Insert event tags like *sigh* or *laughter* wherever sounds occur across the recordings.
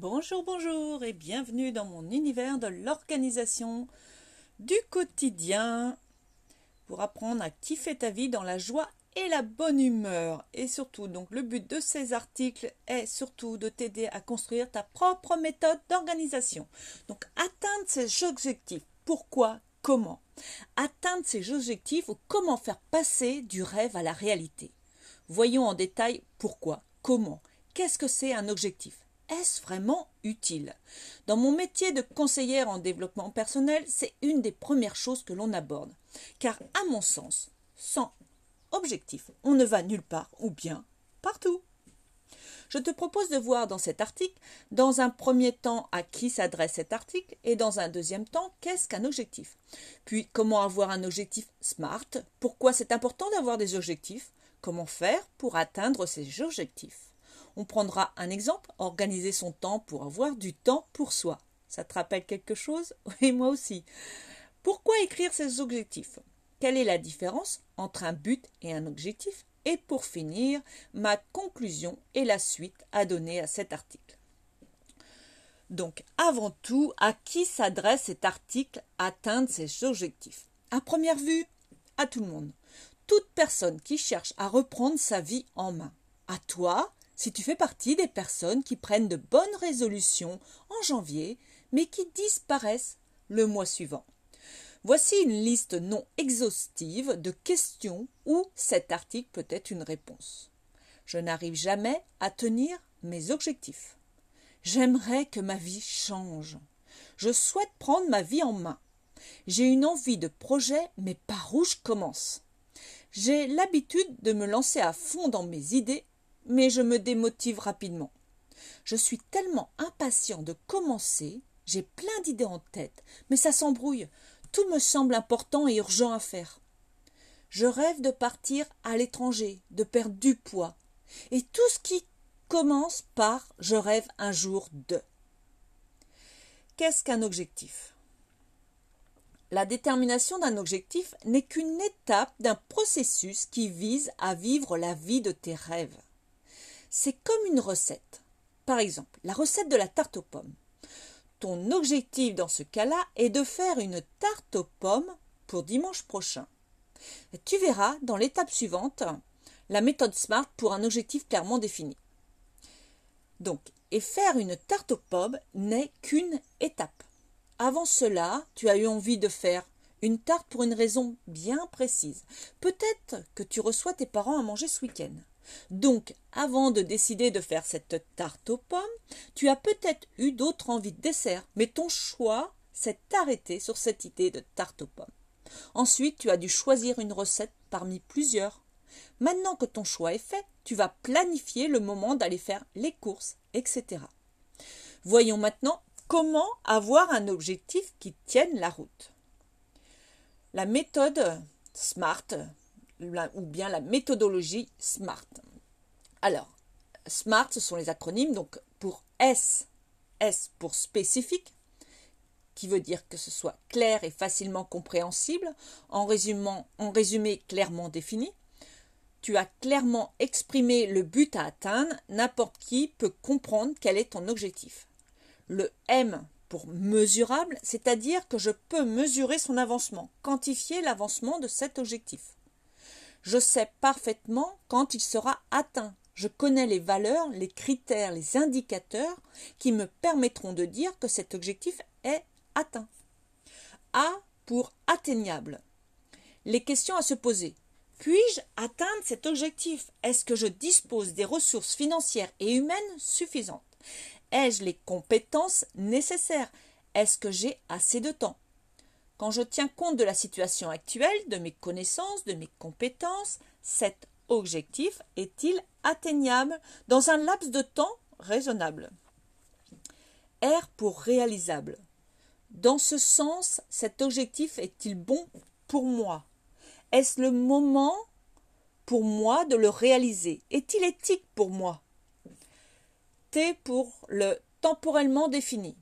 Bonjour, bonjour et bienvenue dans mon univers de l'organisation du quotidien pour apprendre à kiffer ta vie dans la joie et la bonne humeur. Et surtout, donc le but de ces articles est surtout de t'aider à construire ta propre méthode d'organisation. Donc atteindre ces objectifs. Pourquoi? Comment? Atteindre ces objectifs ou comment faire passer du rêve à la réalité? Voyons en détail pourquoi, comment, qu'est-ce que c'est un objectif? Est-ce vraiment utile? Dans mon métier de conseillère en développement personnel, c'est une des premières choses que l'on aborde. Car à mon sens, sans objectif, on ne va nulle part ou bien partout. Je te propose de voir dans cet article, dans un premier temps, à qui s'adresse cet article et dans un deuxième temps, qu'est-ce qu'un objectif? Puis, comment avoir un objectif SMART, pourquoi c'est important d'avoir des objectifs, comment faire pour atteindre ces objectifs? On prendra un exemple, organiser son temps pour avoir du temps pour soi. Ça te rappelle quelque chose? *laughs* Oui, moi aussi. Pourquoi écrire ces objectifs? Quelle est la différence entre un but et un objectif? Et pour finir, ma conclusion et la suite à donner à cet article. Donc, avant tout, à qui s'adresse cet article Atteindre ses objectifs? À première vue, à tout le monde. Toute personne qui cherche à reprendre sa vie en main. À toi, si tu fais partie des personnes qui prennent de bonnes résolutions en janvier, mais qui disparaissent le mois suivant. Voici une liste non exhaustive de questions où cet article peut être une réponse. Je n'arrive jamais à tenir mes objectifs. J'aimerais que ma vie change. Je souhaite prendre ma vie en main. J'ai une envie de projet, mais par où je commence? J'ai l'habitude de me lancer à fond dans mes idées mais je me démotive rapidement. Je suis tellement impatient de commencer, j'ai plein d'idées en tête, mais ça s'embrouille. Tout me semble important et urgent à faire. Je rêve de partir à l'étranger, de perdre du poids. Et tout ce qui commence par je rêve un jour de. Qu'est-ce qu'un objectif? La détermination d'un objectif n'est qu'une étape d'un processus qui vise à vivre la vie de tes rêves. C'est comme une recette. Par exemple, la recette de la tarte aux pommes. Ton objectif dans ce cas-là est de faire une tarte aux pommes pour dimanche prochain. Tu verras dans l'étape suivante la méthode SMART pour un objectif clairement défini. Donc, et faire une tarte aux pommes n'est qu'une étape. Avant cela, tu as eu envie de faire une tarte pour une raison bien précise. Peut-être que tu reçois tes parents à manger ce week-end. Donc, avant de décider de faire cette tarte aux pommes, tu as peut-être eu d'autres envies de dessert, mais ton choix s'est arrêté sur cette idée de tarte aux pommes. Ensuite, tu as dû choisir une recette parmi plusieurs. Maintenant que ton choix est fait, tu vas planifier le moment d'aller faire les courses, etc. Voyons maintenant comment avoir un objectif qui tienne la route. La méthode SMART ou bien la méthodologie SMART. Alors, SMART, ce sont les acronymes, donc pour S, S pour spécifique, qui veut dire que ce soit clair et facilement compréhensible, en, résumant, en résumé clairement défini. Tu as clairement exprimé le but à atteindre, n'importe qui peut comprendre quel est ton objectif. Le M pour mesurable, c'est-à-dire que je peux mesurer son avancement, quantifier l'avancement de cet objectif. Je sais parfaitement quand il sera atteint. Je connais les valeurs, les critères, les indicateurs qui me permettront de dire que cet objectif est atteint. A pour atteignable. Les questions à se poser. Puis-je atteindre cet objectif? Est-ce que je dispose des ressources financières et humaines suffisantes? Ai-je les compétences nécessaires? Est-ce que j'ai assez de temps? Quand je tiens compte de la situation actuelle, de mes connaissances, de mes compétences, cet objectif est-il atteignable dans un laps de temps raisonnable? R pour réalisable. Dans ce sens, cet objectif est-il bon pour moi? Est-ce le moment pour moi de le réaliser? Est-il éthique pour moi? T pour le temporellement défini.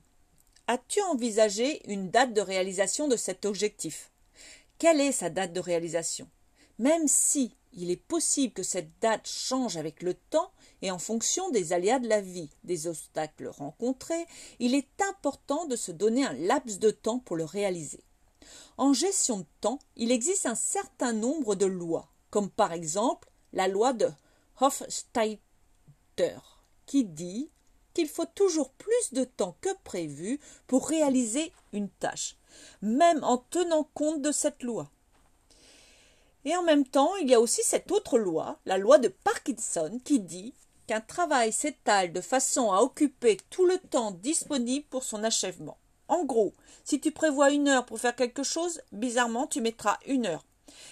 As-tu envisagé une date de réalisation de cet objectif? Quelle est sa date de réalisation? Même si il est possible que cette date change avec le temps et en fonction des aléas de la vie, des obstacles rencontrés, il est important de se donner un laps de temps pour le réaliser. En gestion de temps, il existe un certain nombre de lois, comme par exemple la loi de Hofstadter, qui dit qu'il faut toujours plus de temps que prévu pour réaliser une tâche, même en tenant compte de cette loi. Et en même temps, il y a aussi cette autre loi, la loi de Parkinson, qui dit qu'un travail s'étale de façon à occuper tout le temps disponible pour son achèvement. En gros, si tu prévois une heure pour faire quelque chose, bizarrement, tu mettras une heure.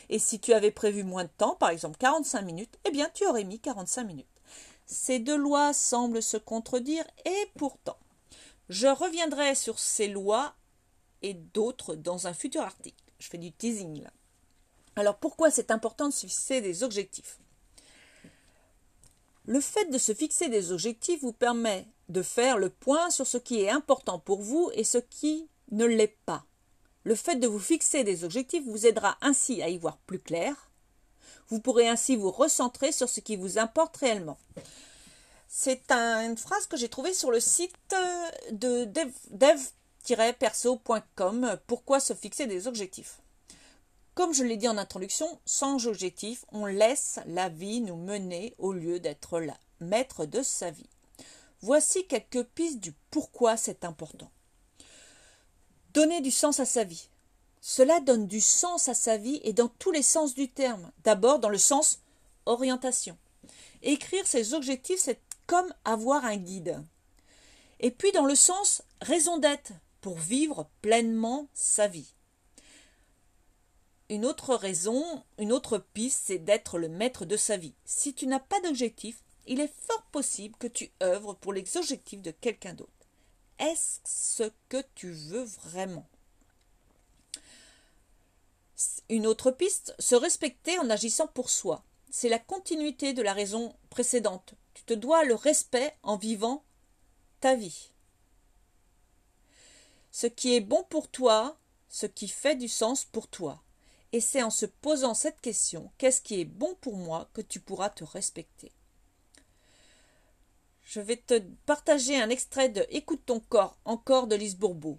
Et si tu avais prévu moins de temps, par exemple 45 minutes, eh bien, tu aurais mis 45 minutes. Ces deux lois semblent se contredire et pourtant, je reviendrai sur ces lois et d'autres dans un futur article. Je fais du teasing là. Alors pourquoi c'est important de se fixer des objectifs? Le fait de se fixer des objectifs vous permet de faire le point sur ce qui est important pour vous et ce qui ne l'est pas. Le fait de vous fixer des objectifs vous aidera ainsi à y voir plus clair. Vous pourrez ainsi vous recentrer sur ce qui vous importe réellement. C'est une phrase que j'ai trouvée sur le site de dev-perso.com. Pourquoi se fixer des objectifs? Comme je l'ai dit en introduction, sans objectif, on laisse la vie nous mener au lieu d'être là, maître de sa vie. Voici quelques pistes du pourquoi c'est important. Donner du sens à sa vie. Cela donne du sens à sa vie et dans tous les sens du terme. D'abord dans le sens orientation. Écrire ses objectifs, c'est comme avoir un guide. Et puis dans le sens raison d'être, pour vivre pleinement sa vie. Une autre raison, une autre piste, c'est d'être le maître de sa vie. Si tu n'as pas d'objectif, il est fort possible que tu œuvres pour les objectifs de quelqu'un d'autre. Est-ce ce que tu veux vraiment? Une autre piste, se respecter en agissant pour soi. C'est la continuité de la raison précédente. Tu te dois le respect en vivant ta vie. Ce qui est bon pour toi, ce qui fait du sens pour toi. Et c'est en se posant cette question, qu'est-ce qui est bon pour moi, que tu pourras te respecter. Je vais te partager un extrait de Écoute ton corps, encore de Lise Bourbeau.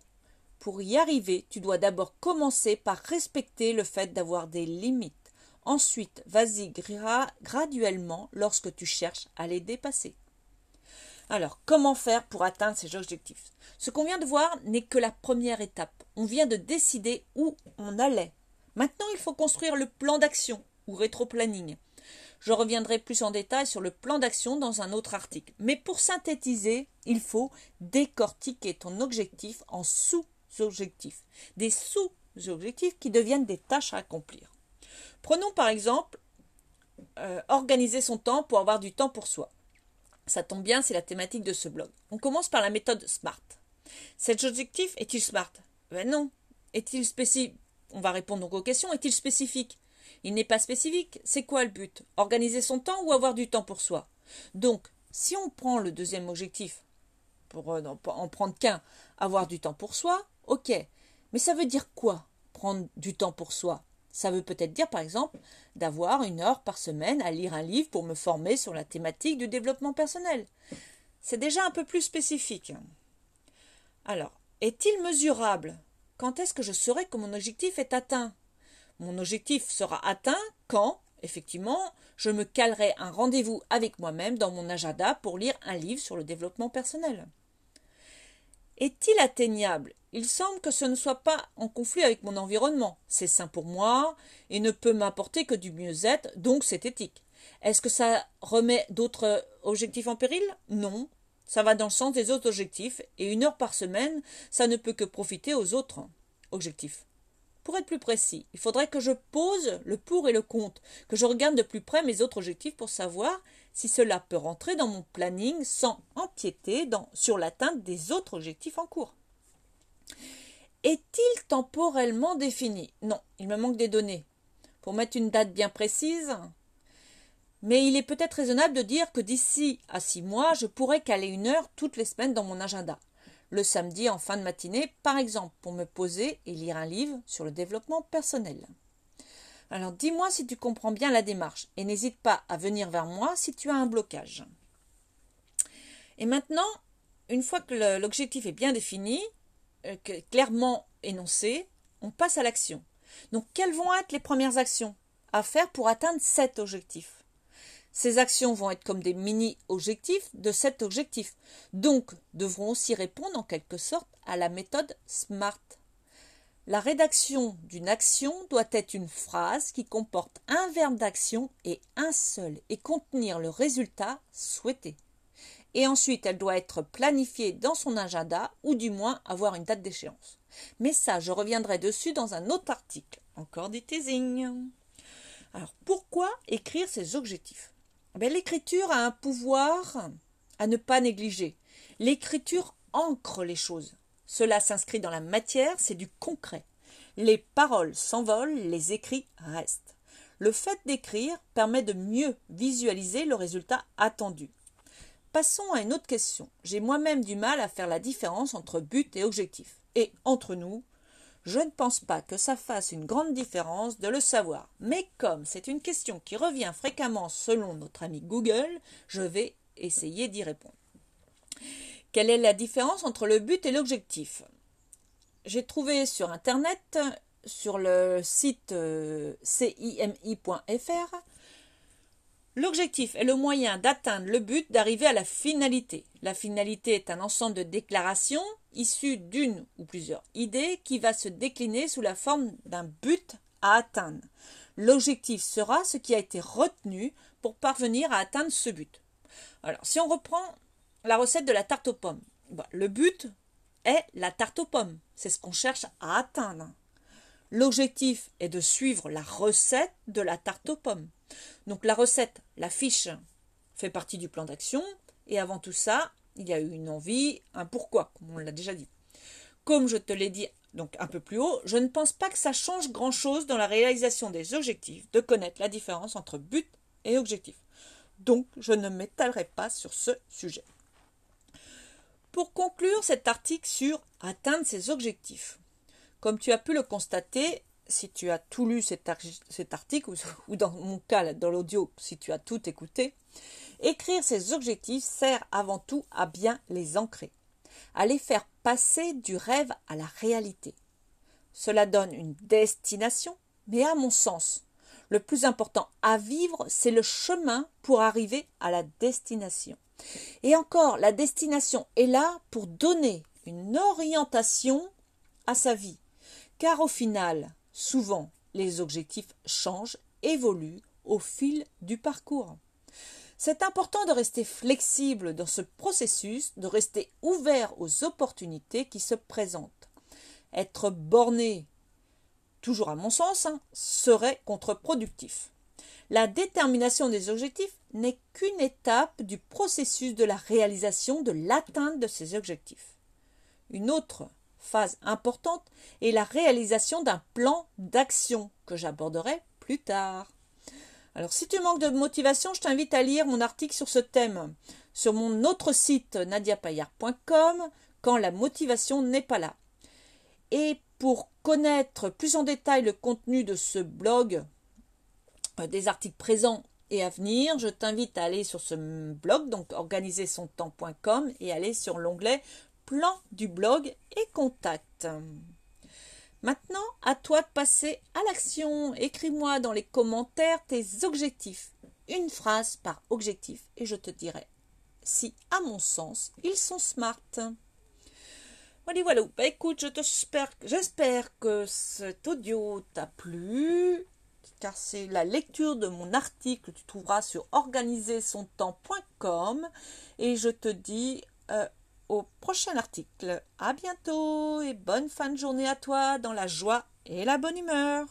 Pour y arriver, tu dois d'abord commencer par respecter le fait d'avoir des limites. Ensuite, vas-y graduellement lorsque tu cherches à les dépasser. Alors, comment faire pour atteindre ces objectifs? Ce qu'on vient de voir n'est que la première étape. On vient de décider où on allait. Maintenant, il faut construire le plan d'action ou rétro-planning. Je reviendrai plus en détail sur le plan d'action dans un autre article. Mais pour synthétiser, il faut décortiquer ton objectif en sous-objectifs. Des sous-objectifs qui deviennent des tâches à accomplir. Prenons par exemple euh, organiser son temps pour avoir du temps pour soi. Ça tombe bien, c'est la thématique de ce blog. On commence par la méthode SMART. Cet objectif est-il SMART? Ben non. Est-il spécifique On va répondre donc aux questions. Est-il spécifique? Il n'est pas spécifique. C'est quoi le but? Organiser son temps ou avoir du temps pour soi? Donc, si on prend le deuxième objectif, pour euh, en prendre qu'un, avoir du temps pour soi, ok. Mais ça veut dire quoi Prendre du temps pour soi? Ça veut peut-être dire, par exemple, d'avoir une heure par semaine à lire un livre pour me former sur la thématique du développement personnel. C'est déjà un peu plus spécifique. Alors, est-il mesurable? Quand est-ce que je saurai que mon objectif est atteint? Mon objectif sera atteint quand, effectivement, je me calerai un rendez-vous avec moi-même dans mon agenda pour lire un livre sur le développement personnel. Est-il atteignable? Il semble que ce ne soit pas en conflit avec mon environnement. C'est sain pour moi et ne peut m'apporter que du mieux-être, donc c'est éthique. Est-ce que ça remet d'autres objectifs en péril? Non. Ça va dans le sens des autres objectifs, et une heure par semaine, ça ne peut que profiter aux autres objectifs. Pour être plus précis, il faudrait que je pose le pour et le contre, que je regarde de plus près mes autres objectifs pour savoir si cela peut rentrer dans mon planning sans empiéter sur l'atteinte des autres objectifs en cours. Est-il temporellement défini? Non, il me manque des données. Pour mettre une date bien précise, mais il est peut-être raisonnable de dire que d'ici à six mois, je pourrais caler une heure toutes les semaines dans mon agenda le samedi en fin de matinée, par exemple, pour me poser et lire un livre sur le développement personnel. Alors dis-moi si tu comprends bien la démarche et n'hésite pas à venir vers moi si tu as un blocage. Et maintenant, une fois que l'objectif est bien défini, euh, clairement énoncé, on passe à l'action. Donc quelles vont être les premières actions à faire pour atteindre cet objectif? Ces actions vont être comme des mini-objectifs de cet objectif, donc devront aussi répondre en quelque sorte à la méthode SMART. La rédaction d'une action doit être une phrase qui comporte un verbe d'action et un seul et contenir le résultat souhaité. Et ensuite, elle doit être planifiée dans son agenda ou du moins avoir une date d'échéance. Mais ça, je reviendrai dessus dans un autre article. Encore du teasing. Alors, pourquoi écrire ces objectifs? L'écriture a un pouvoir à ne pas négliger. L'écriture ancre les choses. Cela s'inscrit dans la matière, c'est du concret. Les paroles s'envolent, les écrits restent. Le fait d'écrire permet de mieux visualiser le résultat attendu. Passons à une autre question. J'ai moi-même du mal à faire la différence entre but et objectif. Et entre nous, je ne pense pas que ça fasse une grande différence de le savoir. Mais comme c'est une question qui revient fréquemment selon notre ami Google, je vais essayer d'y répondre. Quelle est la différence entre le but et l'objectif? J'ai trouvé sur Internet, sur le site euh, cimi.fr, L'objectif est le moyen d'atteindre le but, d'arriver à la finalité. La finalité est un ensemble de déclarations issues d'une ou plusieurs idées qui va se décliner sous la forme d'un but à atteindre. L'objectif sera ce qui a été retenu pour parvenir à atteindre ce but. Alors, si on reprend la recette de la tarte aux pommes. Bah, le but est la tarte aux pommes. C'est ce qu'on cherche à atteindre. L'objectif est de suivre la recette de la tarte aux pommes. Donc la recette, la fiche, fait partie du plan d'action. Et avant tout ça, il y a eu une envie, un pourquoi, comme on l'a déjà dit. Comme je te l'ai dit donc un peu plus haut, je ne pense pas que ça change grand-chose dans la réalisation des objectifs de connaître la différence entre but et objectif. Donc je ne m'étalerai pas sur ce sujet. Pour conclure cet article sur atteindre ses objectifs, comme tu as pu le constater, si tu as tout lu cet, article, *laughs* ou, dans mon cas, dans l'audio, si tu as tout écouté, écrire ses objectifs sert avant tout à bien les ancrer, à les faire passer du rêve à la réalité. Cela donne une destination, mais à mon sens, le plus important à vivre, c'est le chemin pour arriver à la destination. Et encore, la destination est là pour donner une orientation à sa vie. Car au final, souvent, les objectifs changent, évoluent au fil du parcours. C'est important de rester flexible dans ce processus, de rester ouvert aux opportunités qui se présentent. Être borné, toujours à mon sens, hein, serait contre-productif. La détermination des objectifs n'est qu'une étape du processus de la réalisation de l'atteinte de ces objectifs. Une autre phase importante est la réalisation d'un plan d'action que j'aborderai plus tard. Alors si tu manques de motivation, je t'invite à lire mon article sur ce thème sur mon autre site nadiapayard.com quand la motivation n'est pas là. Et pour connaître plus en détail le contenu de ce blog, euh, des articles présents et à venir, je t'invite à aller sur ce blog, donc organiser-son-temps.com et aller sur l'onglet plan du blog et contact. Maintenant, à toi de passer à l'action. Écris-moi dans les commentaires tes objectifs, une phrase par objectif, et je te dirai si, à mon sens, ils sont smart. Voilà, voilà. Bah, écoute, j'espère que cet audio t'a plu car c'est la lecture de mon article que tu trouveras sur organisersontemps.com et je te dis euh, au prochain article. À bientôt et bonne fin de journée à toi dans la joie et la bonne humeur.